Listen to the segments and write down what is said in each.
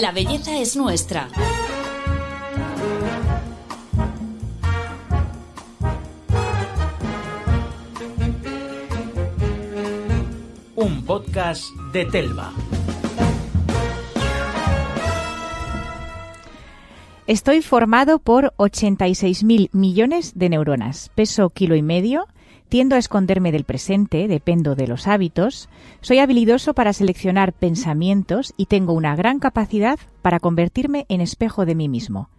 La belleza es nuestra. Un podcast de Telva. Estoy formado por 86.000 millones de neuronas. Peso kilo y medio. Tiendo a esconderme del presente, dependo de los hábitos. Soy habilidoso para seleccionar pensamientos y tengo una gran capacidad para convertirme en espejo de mí mismo.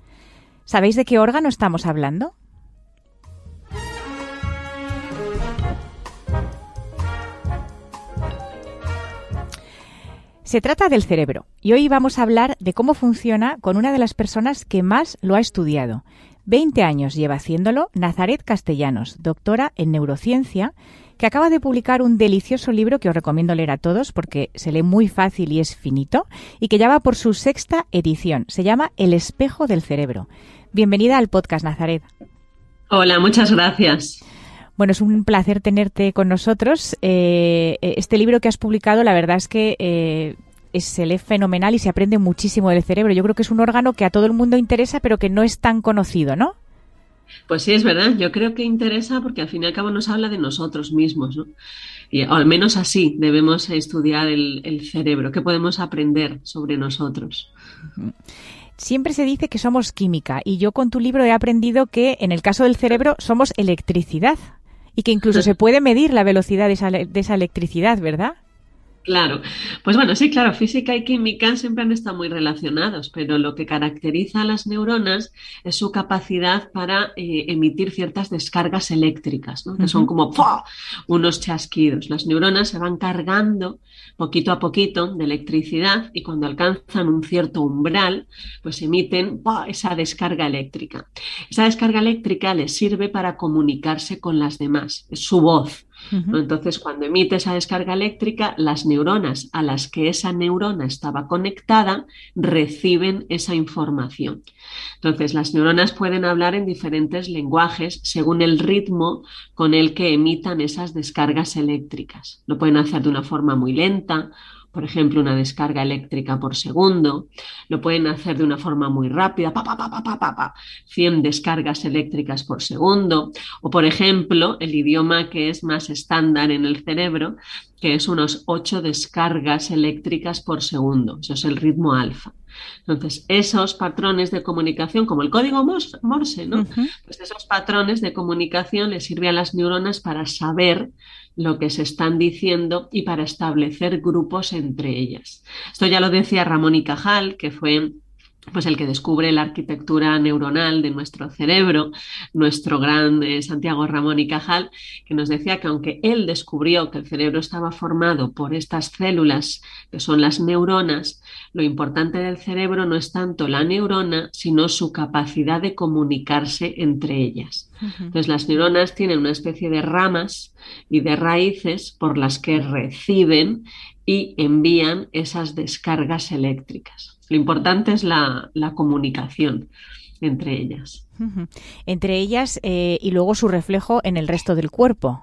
¿Sabéis de qué órgano estamos hablando? Se trata del cerebro y hoy vamos a hablar de cómo funciona con una de las personas que más lo ha estudiado. Veinte años lleva haciéndolo Nazaret Castellanos, doctora en neurociencia, que acaba de publicar un delicioso libro que os recomiendo leer a todos porque se lee muy fácil y es finito y que ya va por su sexta edición. Se llama El espejo del cerebro. Bienvenida al podcast, Nazaret. Hola, muchas gracias. Bueno, es un placer tenerte con nosotros. Eh, este libro que has publicado, la verdad es que eh, se lee fenomenal y se aprende muchísimo del cerebro. Yo creo que es un órgano que a todo el mundo interesa, pero que no es tan conocido, ¿no? Pues sí, es verdad. Yo creo que interesa porque al fin y al cabo nos habla de nosotros mismos, ¿no? Y al menos así debemos estudiar el, el cerebro. ¿Qué podemos aprender sobre nosotros? Siempre se dice que somos química y yo con tu libro he aprendido que en el caso del cerebro somos electricidad y que incluso se puede medir la velocidad de esa, de esa electricidad, ¿verdad? Claro, pues bueno, sí, claro, física y química siempre han estado muy relacionados, pero lo que caracteriza a las neuronas es su capacidad para eh, emitir ciertas descargas eléctricas, ¿no? que son como unos chasquidos. Las neuronas se van cargando poquito a poquito de electricidad y cuando alcanzan un cierto umbral, pues emiten esa descarga eléctrica. Esa descarga eléctrica les sirve para comunicarse con las demás, es su voz. Entonces, cuando emite esa descarga eléctrica, las neuronas a las que esa neurona estaba conectada reciben esa información. Entonces, las neuronas pueden hablar en diferentes lenguajes según el ritmo con el que emitan esas descargas eléctricas. Lo pueden hacer de una forma muy lenta por ejemplo, una descarga eléctrica por segundo. Lo pueden hacer de una forma muy rápida, pa, pa, pa, pa, pa, pa, 100 descargas eléctricas por segundo. O, por ejemplo, el idioma que es más estándar en el cerebro, que es unos 8 descargas eléctricas por segundo. Eso es el ritmo alfa. Entonces, esos patrones de comunicación, como el código Morse, ¿no? Pues esos patrones de comunicación les sirven a las neuronas para saber lo que se están diciendo y para establecer grupos entre ellas. Esto ya lo decía Ramón y Cajal, que fue pues el que descubre la arquitectura neuronal de nuestro cerebro, nuestro gran eh, Santiago Ramón y Cajal, que nos decía que aunque él descubrió que el cerebro estaba formado por estas células que son las neuronas, lo importante del cerebro no es tanto la neurona, sino su capacidad de comunicarse entre ellas. Entonces las neuronas tienen una especie de ramas y de raíces por las que reciben y envían esas descargas eléctricas. Lo importante es la, comunicación entre ellas. Entre ellas eh, y luego su reflejo en el resto del cuerpo.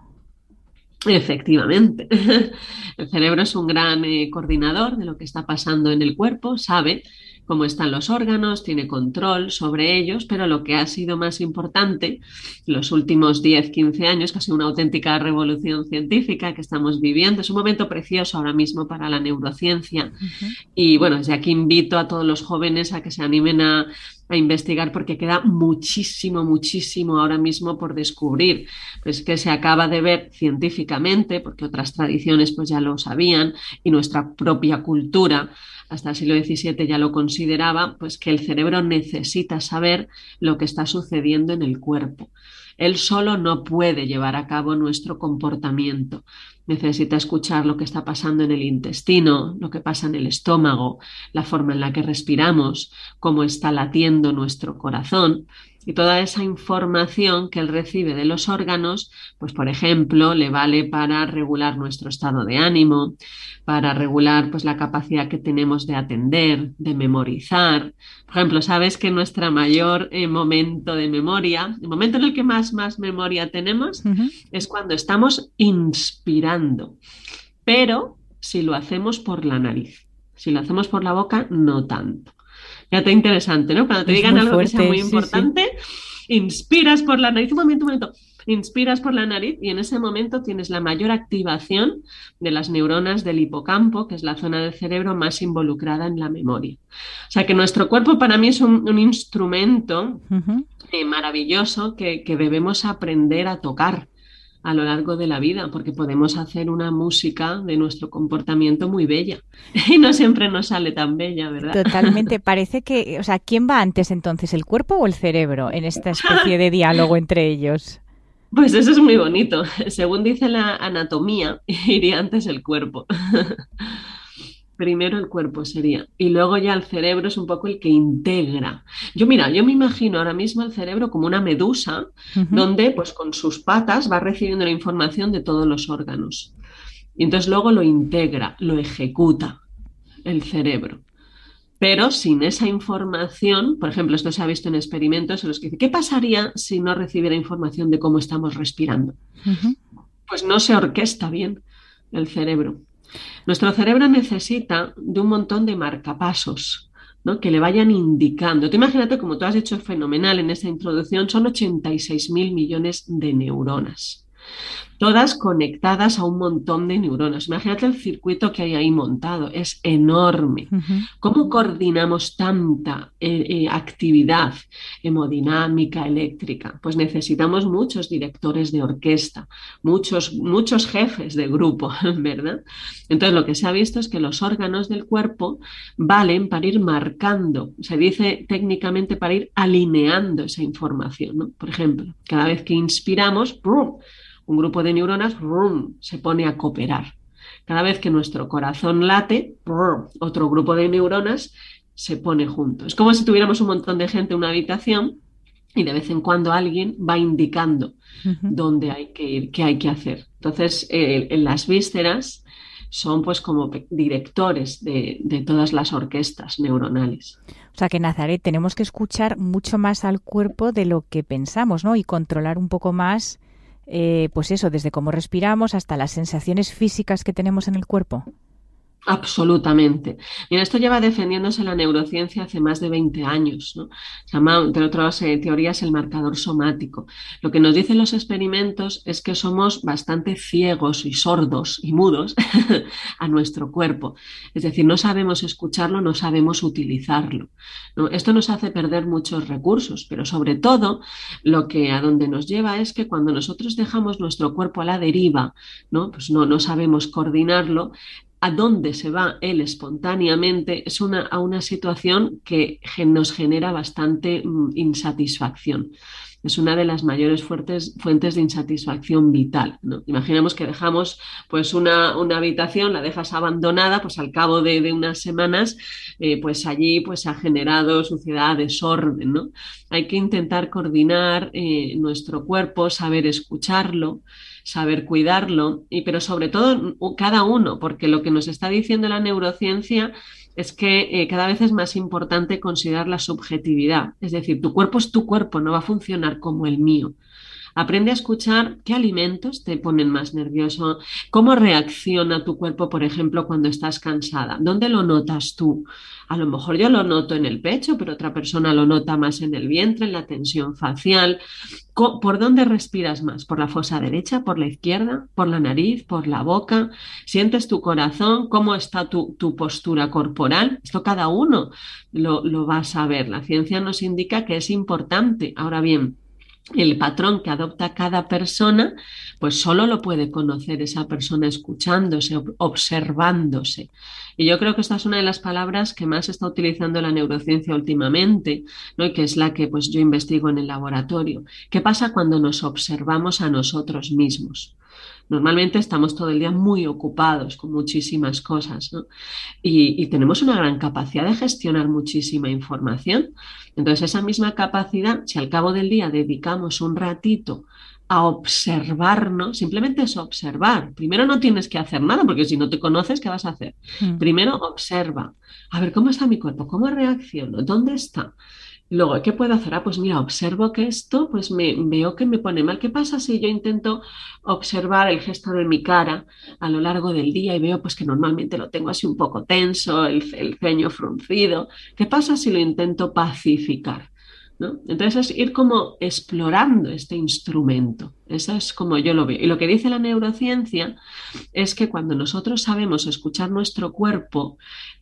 Efectivamente. El cerebro es un gran eh, coordinador de lo que está pasando en el cuerpo, sabe cómo están los órganos, tiene control sobre ellos, pero lo que ha sido más importante los últimos 10, 15 años, que ha sido una auténtica revolución científica que estamos viviendo, es un momento precioso ahora mismo para la neurociencia. Y bueno, desde aquí invito a todos los jóvenes a que se animen a, a investigar porque queda muchísimo, muchísimo ahora mismo por descubrir. Pues que se acaba de ver científicamente, porque otras tradiciones pues ya lo sabían y nuestra propia cultura hasta el siglo XVII ya lo consideraba, pues que el cerebro necesita saber lo que está sucediendo en el cuerpo. Él solo no puede llevar a cabo nuestro comportamiento. Necesita escuchar lo que está pasando en el intestino, lo que pasa en el estómago, la forma en la que respiramos, cómo está latiendo nuestro corazón. Y toda esa información que él recibe de los órganos, pues por ejemplo, le vale para regular nuestro estado de ánimo, para regular pues la capacidad que tenemos de atender, de memorizar. Por ejemplo, sabes que nuestro mayor eh, momento de memoria, el momento en el que más, más memoria tenemos, es cuando estamos inspirando, pero si lo hacemos por la nariz. Si lo hacemos por la boca, no tanto. Fíjate, interesante, ¿no? Cuando te digan algo que sea muy importante, inspiras por la nariz. Un momento, un momento. Inspiras por la nariz y en ese momento tienes la mayor activación de las neuronas del hipocampo, que es la zona del cerebro más involucrada en la memoria. O sea que nuestro cuerpo para mí es un, instrumento eh, maravilloso que, que debemos aprender a tocar a lo largo de la vida, porque podemos hacer una música de nuestro comportamiento muy bella y no siempre nos sale tan bella, ¿verdad? Totalmente. Parece que, o sea, ¿quién va antes entonces, el cuerpo o el cerebro en esta especie de diálogo entre ellos? Pues eso es muy bonito. Según dice la anatomía, iría antes el cuerpo. primero el cuerpo sería. Y luego ya el cerebro es un poco el que integra. Yo, mira, yo me imagino ahora mismo el cerebro como una medusa, donde pues con sus patas va recibiendo la información de todos los órganos. Y entonces luego lo integra, lo ejecuta el cerebro. Pero sin esa información, por ejemplo, esto se ha visto en experimentos en los que dice, ¿qué pasaría si no recibiera información de cómo estamos respirando? Pues no se orquesta bien el cerebro. Nuestro cerebro necesita de un montón de marcapasos, ¿no? que le vayan indicando. Tú imagínate, como tú has dicho fenomenal en esa introducción, son 86 mil millones de neuronas todas conectadas a un montón de neuronas. Imagínate el circuito que hay ahí montado, es enorme. ¿Cómo coordinamos tanta eh, eh, actividad hemodinámica, eléctrica? Pues necesitamos muchos directores de orquesta, muchos, muchos jefes de grupo, ¿verdad? Entonces lo que se ha visto es que los órganos del cuerpo valen para ir marcando, se dice técnicamente para ir alineando esa información. Por ejemplo, cada vez que inspiramos, ¡prum! Un grupo de neuronas se pone a cooperar. Cada vez que nuestro corazón late, otro grupo de neuronas se pone junto. Es como si tuviéramos un montón de gente en una habitación y de vez en cuando alguien va indicando dónde hay que ir, qué hay que hacer. Entonces, eh, en las vísceras son pues como directores de, de, todas las orquestas neuronales. O sea que Nazaret tenemos que escuchar mucho más al cuerpo de lo que pensamos, ¿no? Y controlar un poco más eh, pues eso, desde cómo respiramos hasta las sensaciones físicas que tenemos en el cuerpo. Absolutamente. Mira, esto lleva defendiéndose la neurociencia hace más de 20 años. ¿no? Se llama, entre otras eh, teorías, el marcador somático. Lo que nos dicen los experimentos es que somos bastante ciegos y sordos y mudos a nuestro cuerpo. Es decir, no sabemos escucharlo, no sabemos utilizarlo. Esto nos hace perder muchos recursos, pero sobre todo lo que a donde nos lleva es que cuando nosotros dejamos nuestro cuerpo a la deriva, ¿no? Pues no, no sabemos coordinarlo, a dónde se va él espontáneamente es una, a una situación que nos genera bastante mm, insatisfacción. Es una de las mayores fuertes, fuentes de insatisfacción vital. ¿no? Imaginemos que dejamos pues una, habitación, la dejas abandonada, pues al cabo de, unas semanas, eh, pues allí pues ha generado suciedad, desorden. ¿no? Hay que intentar coordinar eh, nuestro cuerpo, saber escucharlo saber cuidarlo, y, pero sobre todo cada uno, porque lo que nos está diciendo la neurociencia es que eh, cada vez es más importante considerar la subjetividad. Es decir, tu cuerpo es tu cuerpo, no va a funcionar como el mío. Aprende a escuchar qué alimentos te ponen más nervioso, cómo reacciona tu cuerpo, por ejemplo, cuando estás cansada, dónde lo notas tú. A lo mejor yo lo noto en el pecho, pero otra persona lo nota más en el vientre, en la tensión facial. ¿Por dónde respiras más? ¿Por la fosa derecha? ¿Por la izquierda? ¿Por la nariz? ¿Por la boca? ¿Sientes tu corazón? ¿Cómo está tu, postura corporal? Esto cada uno lo, lo va a saber. La ciencia nos indica que es importante. Ahora bien, el patrón que adopta cada persona, pues solo lo puede conocer esa persona escuchándose, observándose. Y yo creo que esta es una de las palabras que más está utilizando la neurociencia últimamente, ¿no? y que es la que pues, yo investigo en el laboratorio. ¿Qué pasa cuando nos observamos a nosotros mismos? Normalmente estamos todo el día muy ocupados con muchísimas cosas y, tenemos una gran capacidad de gestionar muchísima información. Entonces, esa misma capacidad, si al cabo del día dedicamos un ratito a observarnos, simplemente es observar. Primero no tienes que hacer nada, porque si no te conoces, ¿qué vas a hacer? Mm. Primero observa, a ver cómo está mi cuerpo, cómo reacciono, dónde está. Luego, ¿qué puedo hacer? Ah, pues mira, observo que esto, pues me veo que me pone mal. ¿Qué pasa si yo intento observar el gesto de mi cara a lo largo del día y veo pues que normalmente lo tengo así un poco tenso, el, ceño fruncido? ¿Qué pasa si lo intento pacificar? Entonces es ir como explorando este instrumento. Eso es como yo lo veo. Y lo que dice la neurociencia es que cuando nosotros sabemos escuchar nuestro cuerpo,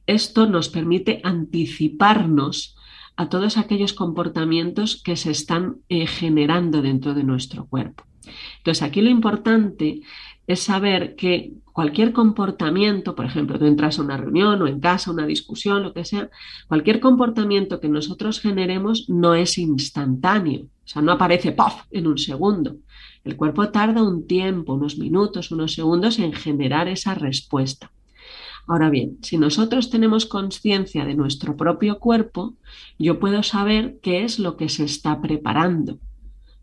esto nos permite anticiparnos a todos aquellos comportamientos que se están eh, generando dentro de nuestro cuerpo. Entonces aquí lo importante es saber que cualquier comportamiento, por ejemplo, tú entras a una reunión o en casa, una discusión, lo que sea, cualquier comportamiento que nosotros generemos no es instantáneo, o sea, no aparece ¡puff! en un segundo. El cuerpo tarda un tiempo, unos minutos, unos segundos en generar esa respuesta. Ahora bien, si nosotros tenemos conciencia de nuestro propio cuerpo, yo puedo saber qué es lo que se está preparando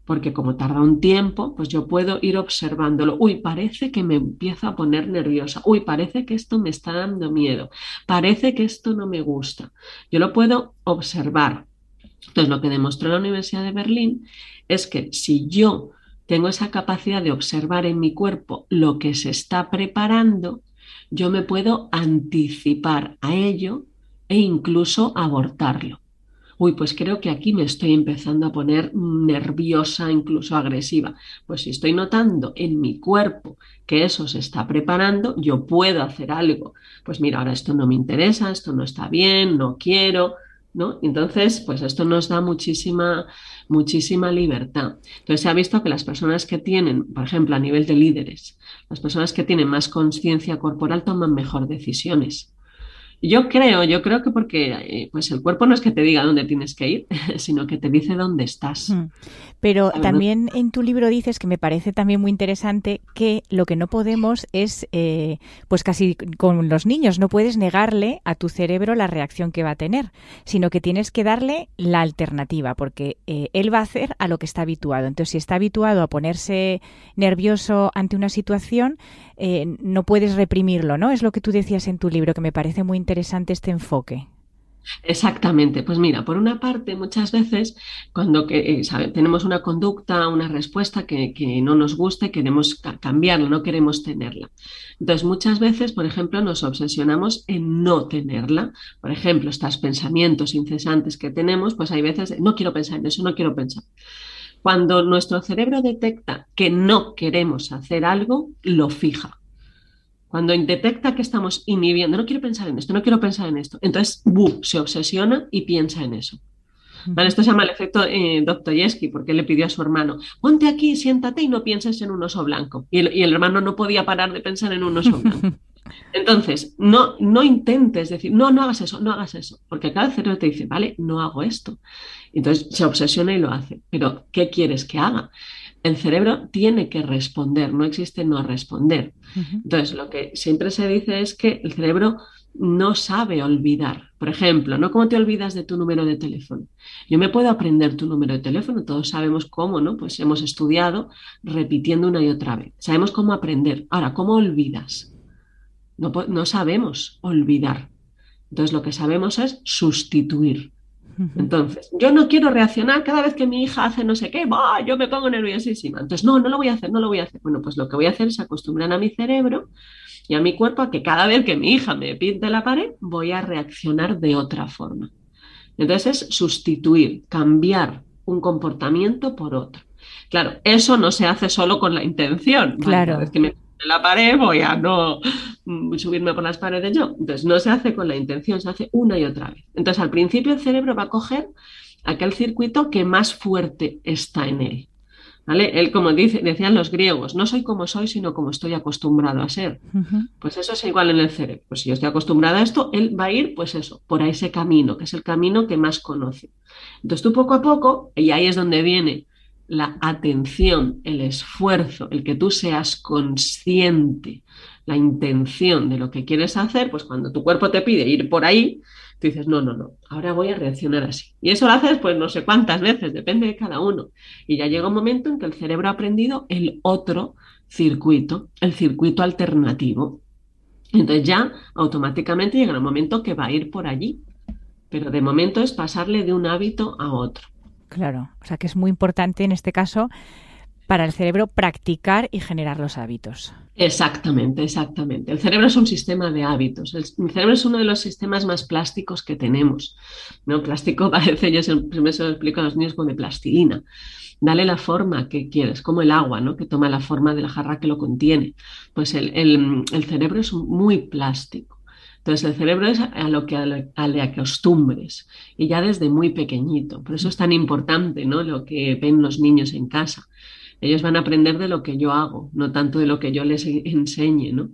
porque como tarda un tiempo, pues yo puedo ir observándolo. Uy, parece que me empiezo a poner nerviosa. Uy, parece que esto me está dando miedo. Parece que esto no me gusta. Yo lo puedo observar. Entonces, lo que demostró la Universidad de Berlín es que si yo tengo esa capacidad de observar en mi cuerpo lo que se está preparando, yo me puedo anticipar a ello e incluso abortarlo uy, pues creo que aquí me estoy empezando a poner nerviosa, incluso agresiva. Pues si estoy notando en mi cuerpo que eso se está preparando, yo puedo hacer algo. Pues mira, ahora esto no me interesa, esto no está bien, no quiero, ¿no? Entonces, pues esto nos da muchísima, muchísima libertad. Entonces se ha visto que las personas que tienen, por ejemplo, a nivel de líderes, las personas que tienen más conciencia corporal toman mejor decisiones. Yo creo, yo creo que porque eh, pues el cuerpo no es que te diga dónde tienes que ir, sino que te dice dónde estás. Mm. Pero también en tu libro dices que me parece también muy interesante que lo que no podemos es, eh, pues casi con los niños, no puedes negarle a tu cerebro la reacción que va a tener, sino que tienes que darle la alternativa, porque eh, él va a hacer a lo que está habituado. Entonces, si está habituado a ponerse nervioso ante una situación, no puedes reprimirlo, ¿no? Es lo que tú decías en tu libro, que me parece muy interesante este enfoque. Exactamente. Pues mira, por una parte, muchas veces cuando que, eh, tenemos una conducta, una respuesta que, no nos gusta y queremos cambiarla, no queremos tenerla. Entonces, muchas veces, por ejemplo, nos obsesionamos en no tenerla. Por ejemplo, estos pensamientos incesantes que tenemos, pues hay veces, no quiero pensar en eso, no quiero pensar. Cuando nuestro cerebro detecta que no queremos hacer algo, lo fija. Cuando detecta que estamos inhibiendo, no quiero pensar en esto, no quiero pensar en esto, entonces se obsesiona y piensa en eso. esto se llama el efecto eh, Dostoyevsky, porque le pidió a su hermano, ponte aquí, siéntate y no pienses en un oso blanco. Y el, hermano no podía parar de pensar en un oso blanco. Entonces, no, no intentes decir, no, no hagas eso, no hagas eso, porque cada cerebro te dice, vale, no hago esto. Entonces se obsesiona y lo hace. Pero, ¿qué quieres que haga? El cerebro tiene que responder, no existe no responder. Entonces, lo que siempre se dice es que el cerebro no sabe olvidar. Por ejemplo, ¿no? ¿Cómo te olvidas de tu número de teléfono? Yo me puedo aprender tu número de teléfono, todos sabemos cómo, ¿no? Pues hemos estudiado repitiendo una y otra vez. Sabemos cómo aprender. Ahora, ¿cómo olvidas? No, no sabemos olvidar. Entonces, lo que sabemos es sustituir. Entonces, yo no quiero reaccionar cada vez que mi hija hace no sé qué, yo me pongo nerviosísima. Entonces, no, no lo voy a hacer, no lo voy a hacer. Bueno, pues lo que voy a hacer es acostumbrar a mi cerebro y a mi cuerpo a que cada vez que mi hija me pinte la pared, voy a reaccionar de otra forma. Entonces, es sustituir, cambiar un comportamiento por otro. Claro, eso no se hace solo con la intención. Claro en la pared voy a no mm, subirme por las paredes yo. Entonces no se hace con la intención, se hace una y otra vez. Entonces al principio el cerebro va a coger aquel circuito que más fuerte está en él. ¿Vale? Él, como dice, decían los griegos, no soy como soy, sino como estoy acostumbrado a ser. Pues eso es igual en el cerebro. Pues si yo estoy acostumbrada a esto, él va a ir, pues eso, por ese camino, que es el camino que más conoce. Entonces tú poco a poco, y ahí es donde viene la atención, el esfuerzo, el que tú seas consciente, la intención de lo que quieres hacer, pues cuando tu cuerpo te pide ir por ahí, tú dices, no, no, no, ahora voy a reaccionar así. Y eso lo haces pues no sé cuántas veces, depende de cada uno. Y ya llega un momento en que el cerebro ha aprendido el otro circuito, el circuito alternativo. Entonces ya automáticamente llega un momento que va a ir por allí. pero de momento es pasarle de un hábito a otro. Claro, o sea que es muy importante en este caso para el cerebro practicar y generar los hábitos. Exactamente, exactamente. El cerebro es un sistema de hábitos. El, cerebro es uno de los sistemas más plásticos que tenemos. ¿no? Plástico parece, yo siempre se lo explico a los niños como de plastilina. Dale la forma que quieres, como el agua, ¿no? que toma la forma de la jarra que lo contiene. Pues el, el cerebro es muy plástico. Entonces, el cerebro es a lo que a le acostumbres y ya desde muy pequeñito. Por eso es tan importante ¿no? lo que ven los niños en casa. Ellos van a aprender de lo que yo hago, no tanto de lo que yo les enseñe, ¿no?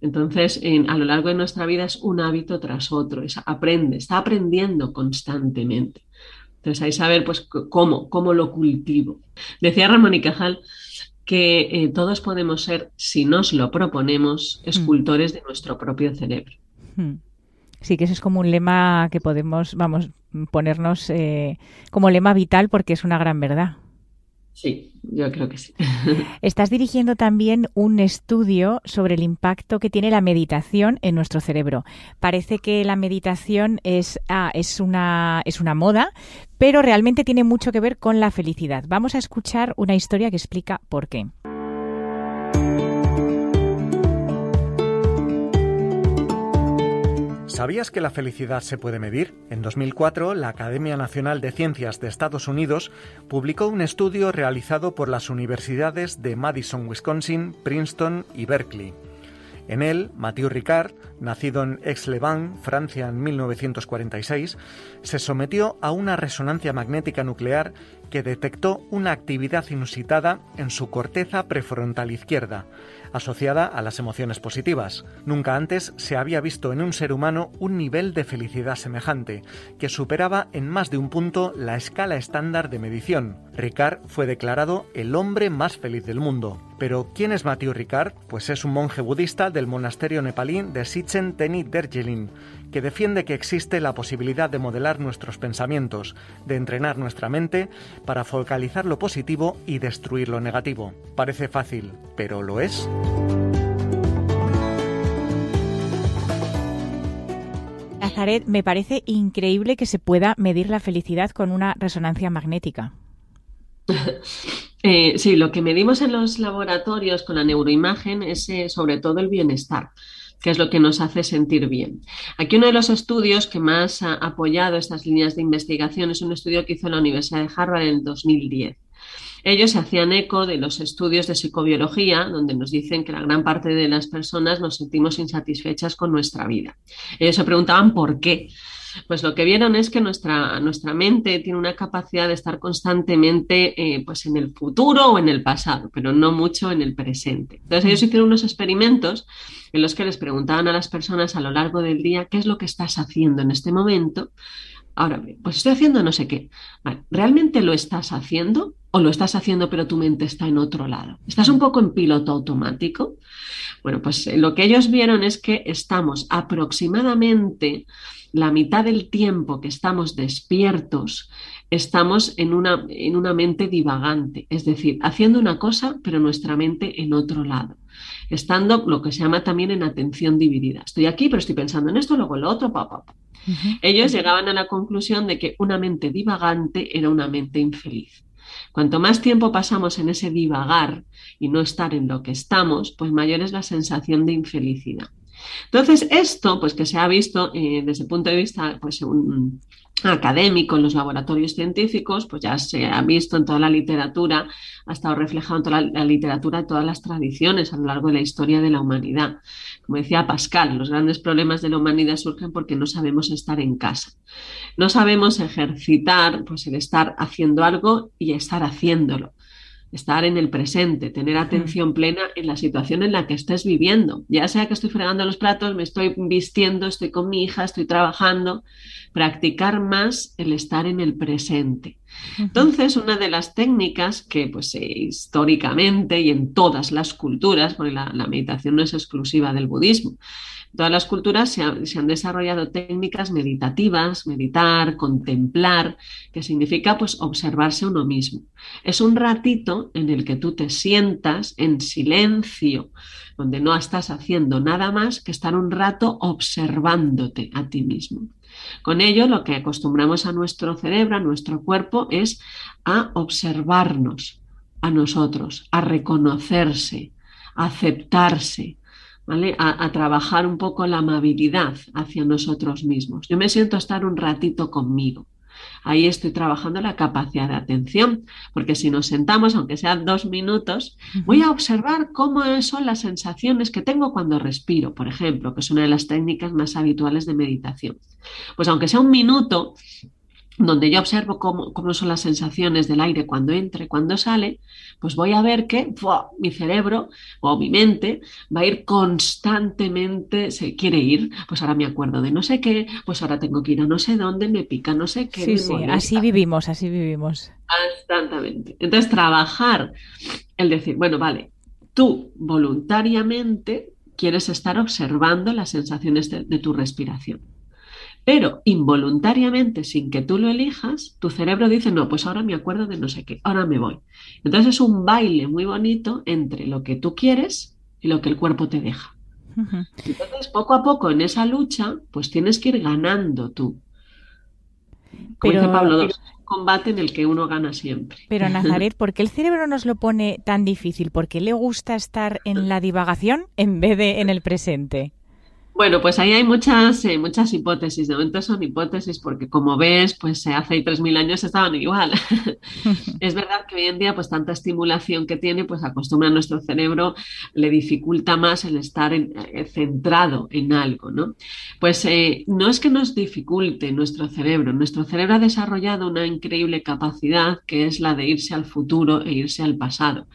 Entonces, a lo largo de nuestra vida es un hábito tras otro, es, aprende, está aprendiendo constantemente. Entonces, hay que saber pues, cómo, cómo lo cultivo. Decía Ramón y Cajal que eh, todos podemos ser, si nos lo proponemos, mm. escultores de nuestro propio cerebro. Sí, que ese es como un lema que podemos, vamos, ponernos eh, como lema vital porque es una gran verdad. Sí, yo creo que sí. Estás dirigiendo también un estudio sobre el impacto que tiene la meditación en nuestro cerebro. Parece que la meditación es, ah, es, una, es una moda, pero realmente tiene mucho que ver con la felicidad. Vamos a escuchar una historia que explica por qué. ¿Sabías que la felicidad se puede medir? En 2004, la Academia Nacional de Ciencias de Estados Unidos publicó un estudio realizado por las universidades de Madison, Wisconsin, Princeton y Berkeley. En él, Mathieu Ricard, nacido en Aix-les-Bains, Francia en 1946, se sometió a una resonancia magnética nuclear que detectó una actividad inusitada en su corteza prefrontal izquierda, asociada a las emociones positivas. Nunca antes se había visto en un ser humano un nivel de felicidad semejante, que superaba en más de un punto la escala estándar de medición. Ricard fue declarado el hombre más feliz del mundo. Pero, ¿quién es Mathieu Ricard? Pues es un monje budista del monasterio nepalí de Sichen Teni Derjelin, que defiende que existe la posibilidad de modelar nuestros pensamientos, de entrenar nuestra mente para focalizar lo positivo y destruir lo negativo. Parece fácil, pero ¿lo es? Nazaret, me parece increíble que se pueda medir la felicidad con una resonancia magnética. Eh, sí, lo que medimos en los laboratorios con la neuroimagen es eh, sobre todo el bienestar que es lo que nos hace sentir bien. Aquí uno de los estudios que más ha apoyado estas líneas de investigación es un estudio que hizo la Universidad de Harvard en el 2010. Ellos se hacían eco de los estudios de psicobiología, donde nos dicen que la gran parte de las personas nos sentimos insatisfechas con nuestra vida. Ellos se preguntaban por qué. Pues lo que vieron es que nuestra, nuestra mente tiene una capacidad de estar constantemente eh, pues en el futuro o en el pasado, pero no mucho en el presente. Entonces ellos hicieron unos experimentos en los que les preguntaban a las personas a lo largo del día qué es lo que estás haciendo en este momento. Ahora, pues estoy haciendo no sé qué. ¿Realmente lo estás haciendo o lo estás haciendo pero tu mente está en otro lado? ¿Estás un poco en piloto automático? Bueno, pues eh, lo que ellos vieron es que estamos aproximadamente la mitad del tiempo que estamos despiertos, estamos en una, en una mente divagante, es decir, haciendo una cosa, pero nuestra mente en otro lado, estando lo que se llama también en atención dividida. Estoy aquí, pero estoy pensando en esto, luego en lo otro, pa, Ellos llegaban a la conclusión de que una mente divagante era una mente infeliz. Cuanto más tiempo pasamos en ese divagar y no estar en lo que estamos, pues mayor es la sensación de infelicidad. Entonces, esto, pues que se ha visto eh, desde el punto de vista pues, un, académico en los laboratorios científicos, pues ya se ha visto en toda la literatura, ha estado reflejado en toda la, literatura, en todas las tradiciones a lo largo de la historia de la humanidad. Como decía Pascal, los grandes problemas de la humanidad surgen porque no sabemos estar en casa. No sabemos ejercitar pues, el estar haciendo algo y estar haciéndolo estar en el presente, tener atención plena en la situación en la que estés viviendo. Ya sea que estoy fregando los platos, me estoy vistiendo, estoy con mi hija, estoy trabajando, practicar más el estar en el presente. Entonces, una de las técnicas que pues eh, históricamente y en todas las culturas, porque la meditación no es exclusiva del budismo, todas las culturas se, han desarrollado técnicas meditativas, meditar, contemplar, que significa pues observarse uno mismo. Es un ratito en el que tú te sientas en silencio, donde no estás haciendo nada más que estar un rato observándote a ti mismo. Con ello, lo que acostumbramos a nuestro cerebro, a nuestro cuerpo, es a observarnos a nosotros, a reconocerse, a aceptarse, ¿vale? A, a, trabajar un poco la amabilidad hacia nosotros mismos. Yo me siento estar un ratito conmigo. Ahí estoy trabajando la capacidad de atención, porque si nos sentamos, aunque sean dos minutos, voy a observar cómo son las sensaciones que tengo cuando respiro, por ejemplo, que es una de las técnicas más habituales de meditación. Pues aunque sea un minuto, donde yo observo cómo, cómo, son las sensaciones del aire cuando entra y cuando sale, pues voy a ver que mi cerebro o mi mente va a ir constantemente, se quiere ir, pues ahora me acuerdo de no sé qué, pues ahora tengo que ir a no sé dónde, me pica no sé qué. Sí, sí, así vivimos, así vivimos. Constantemente. Entonces, trabajar, el decir, bueno, vale, tú voluntariamente quieres estar observando las sensaciones de, de tu respiración pero involuntariamente, sin que tú lo elijas, tu cerebro dice, no, pues ahora me acuerdo de no sé qué, ahora me voy. Entonces es un baile muy bonito entre lo que tú quieres y lo que el cuerpo te deja. Entonces, poco a poco en esa lucha, pues tienes que ir ganando tú. Como dice Pablo II, un combate en el que uno gana siempre. Pero Nazaret, ¿por qué el cerebro nos lo pone tan difícil? ¿Por qué le gusta estar en la divagación en vez de en el presente? Bueno, pues ahí hay muchas, eh, muchas hipótesis. De momento son hipótesis porque, como ves, pues hace 3.000 años estaban igual. es verdad que hoy en día, pues tanta estimulación que tiene, pues acostumbra a nuestro cerebro, le dificulta más el estar eh, centrado en algo, ¿no? Pues eh, no es que nos dificulte nuestro cerebro. Nuestro cerebro ha desarrollado una increíble capacidad que es la de irse al futuro e irse al pasado.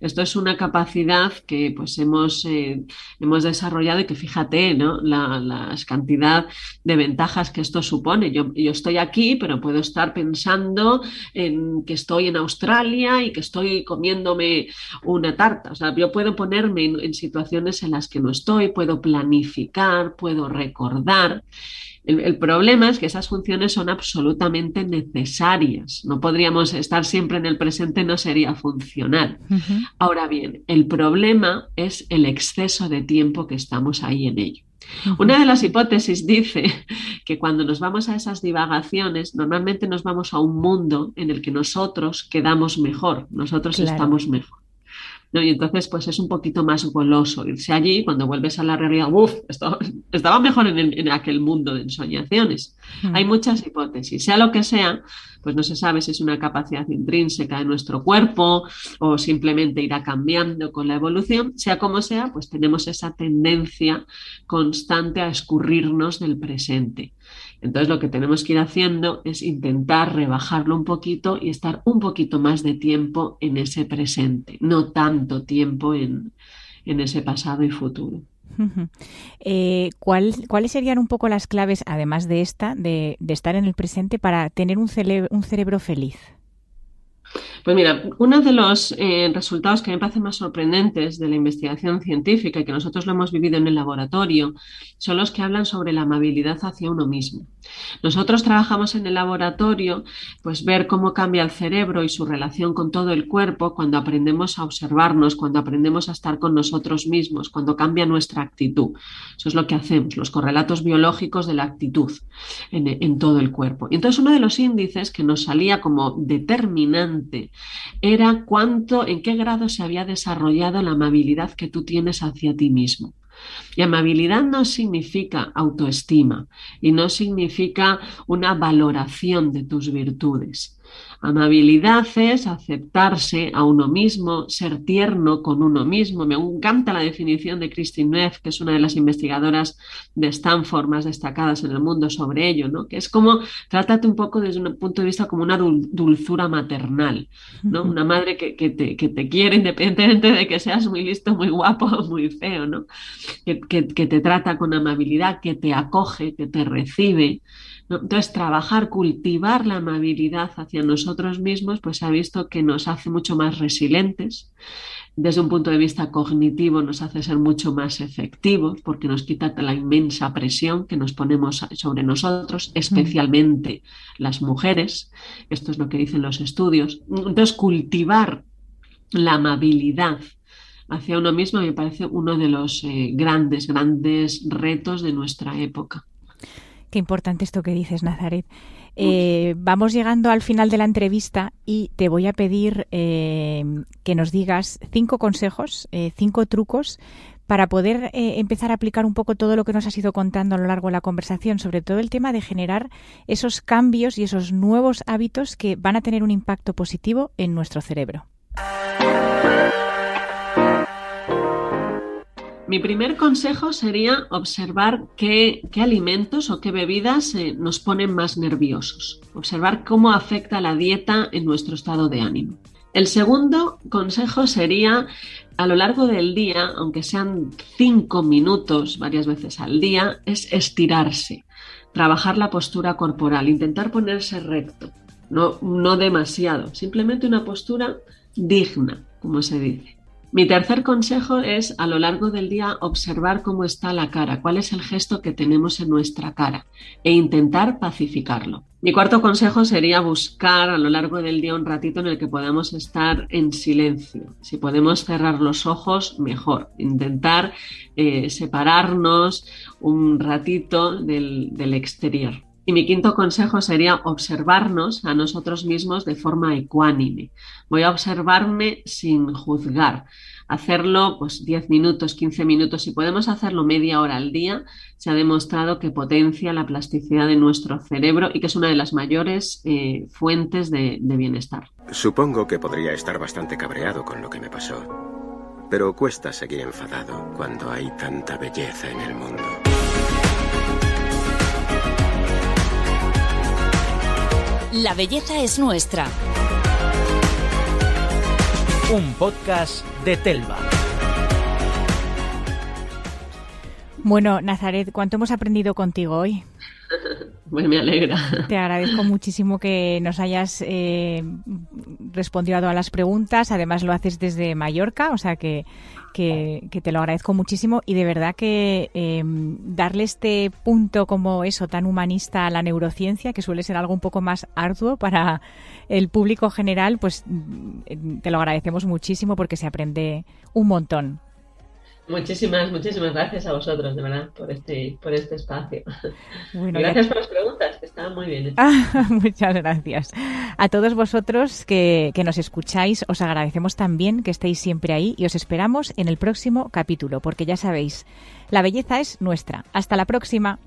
Esto es una capacidad que pues hemos, eh, hemos desarrollado y que fíjate, ¿no? La, la, cantidad de ventajas que esto supone. Yo, yo, estoy aquí, pero puedo estar pensando en que estoy en Australia y que estoy comiéndome una tarta. O sea, yo puedo ponerme en situaciones en las que no estoy, puedo planificar, puedo recordar. El, el, problema es que esas funciones son absolutamente necesarias. No podríamos estar siempre en el presente, no sería funcional. Uh -huh. Ahora bien, el problema es el exceso de tiempo que estamos ahí en ello. Uh -huh. Una de las hipótesis dice que cuando nos vamos a esas divagaciones, normalmente nos vamos a un mundo en el que nosotros quedamos mejor, nosotros claro. estamos mejor. ¿No? Y entonces, pues es un poquito más goloso irse allí cuando vuelves a la realidad. Uf, esto, estaba mejor en, en, aquel mundo de ensoñaciones. Hay muchas hipótesis. Sea lo que sea, pues no se sabe si es una capacidad intrínseca de nuestro cuerpo o simplemente irá cambiando con la evolución. Sea como sea, pues tenemos esa tendencia constante a escurrirnos del presente. Entonces lo que tenemos que ir haciendo es intentar rebajarlo un poquito y estar un poquito más de tiempo en ese presente, no tanto tiempo en, en ese pasado y futuro. Eh, ¿cuál, ¿Cuáles serían un poco las claves, además de esta, de, estar en el presente para tener un, un cerebro feliz? Pues mira, uno de los eh, resultados que me parecen más sorprendentes de la investigación científica y que nosotros lo hemos vivido en el laboratorio son los que hablan sobre la amabilidad hacia uno mismo. Nosotros trabajamos en el laboratorio, pues ver cómo cambia el cerebro y su relación con todo el cuerpo cuando aprendemos a observarnos, cuando aprendemos a estar con nosotros mismos, cuando cambia nuestra actitud. Eso es lo que hacemos, los correlatos biológicos de la actitud en, en todo el cuerpo. Y entonces uno de los índices que nos salía como determinante era cuánto, en qué grado se había desarrollado la amabilidad que tú tienes hacia ti mismo. Y amabilidad no significa autoestima y no significa una valoración de tus virtudes. Amabilidad es aceptarse a uno mismo, ser tierno con uno mismo. Me encanta la definición de Christine Neff, que es una de las investigadoras de Stanford más destacadas en el mundo sobre ello, ¿no? que es como, trátate un poco desde un punto de vista como una dulzura maternal, ¿no? una madre que, que, te, que te, quiere independientemente de que seas muy listo, muy guapo o muy feo, ¿no? que, que te trata con amabilidad, que te acoge, que te recibe. Entonces, trabajar, cultivar la amabilidad hacia nosotros mismos, pues se ha visto que nos hace mucho más resilientes. Desde un punto de vista cognitivo nos hace ser mucho más efectivos porque nos quita la inmensa presión que nos ponemos sobre nosotros, especialmente mm. las mujeres. Esto es lo que dicen los estudios. Entonces, cultivar la amabilidad hacia uno mismo me parece uno de los eh, grandes, grandes retos de nuestra época. Qué importante esto que dices, Nazaret. Eh, vamos llegando al final de la entrevista y te voy a pedir eh, que nos digas cinco consejos, eh, cinco trucos para poder empezar a aplicar un poco todo lo que nos has ido contando a lo largo de la conversación, sobre todo el tema de generar esos cambios y esos nuevos hábitos que van a tener un impacto positivo en nuestro cerebro. Mi primer consejo sería observar qué, alimentos o qué bebidas eh, nos ponen más nerviosos, observar cómo afecta la dieta en nuestro estado de ánimo. El segundo consejo sería, a lo largo del día, aunque sean cinco minutos varias veces al día, es estirarse, trabajar la postura corporal, intentar ponerse recto, no, no demasiado, simplemente una postura digna, como se dice. Mi tercer consejo es a lo largo del día observar cómo está la cara, cuál es el gesto que tenemos en nuestra cara e intentar pacificarlo. Mi cuarto consejo sería buscar a lo largo del día un ratito en el que podamos estar en silencio. Si podemos cerrar los ojos, mejor. Intentar eh, separarnos un ratito del, del exterior. Y mi quinto consejo sería observarnos a nosotros mismos de forma ecuánime. Voy a observarme sin juzgar. Hacerlo pues 10 minutos, 15 minutos, si podemos hacerlo media hora al día, se ha demostrado que potencia la plasticidad de nuestro cerebro y que es una de las mayores eh, fuentes de, de bienestar. Supongo que podría estar bastante cabreado con lo que me pasó, pero cuesta seguir enfadado cuando hay tanta belleza en el mundo. La belleza es nuestra. Un podcast de Telva. Bueno, Nazaret, ¿cuánto hemos aprendido contigo hoy? Pues me alegra. Te agradezco muchísimo que nos hayas eh, respondido a todas las preguntas. Además, lo haces desde Mallorca, o sea que, que, te lo agradezco muchísimo. Y de verdad que eh, darle este punto como eso, tan humanista a la neurociencia, que suele ser algo un poco más arduo para el público general, pues mm, te lo agradecemos muchísimo porque se aprende un montón. Muchísimas, muchísimas gracias a vosotros, de verdad, por este, por este espacio. gracias por las preguntas, que estaban muy bien. muchas gracias. A todos vosotros que, que nos escucháis, os agradecemos también que estéis siempre ahí y os esperamos en el próximo capítulo, porque ya sabéis, la belleza es nuestra. Hasta la próxima.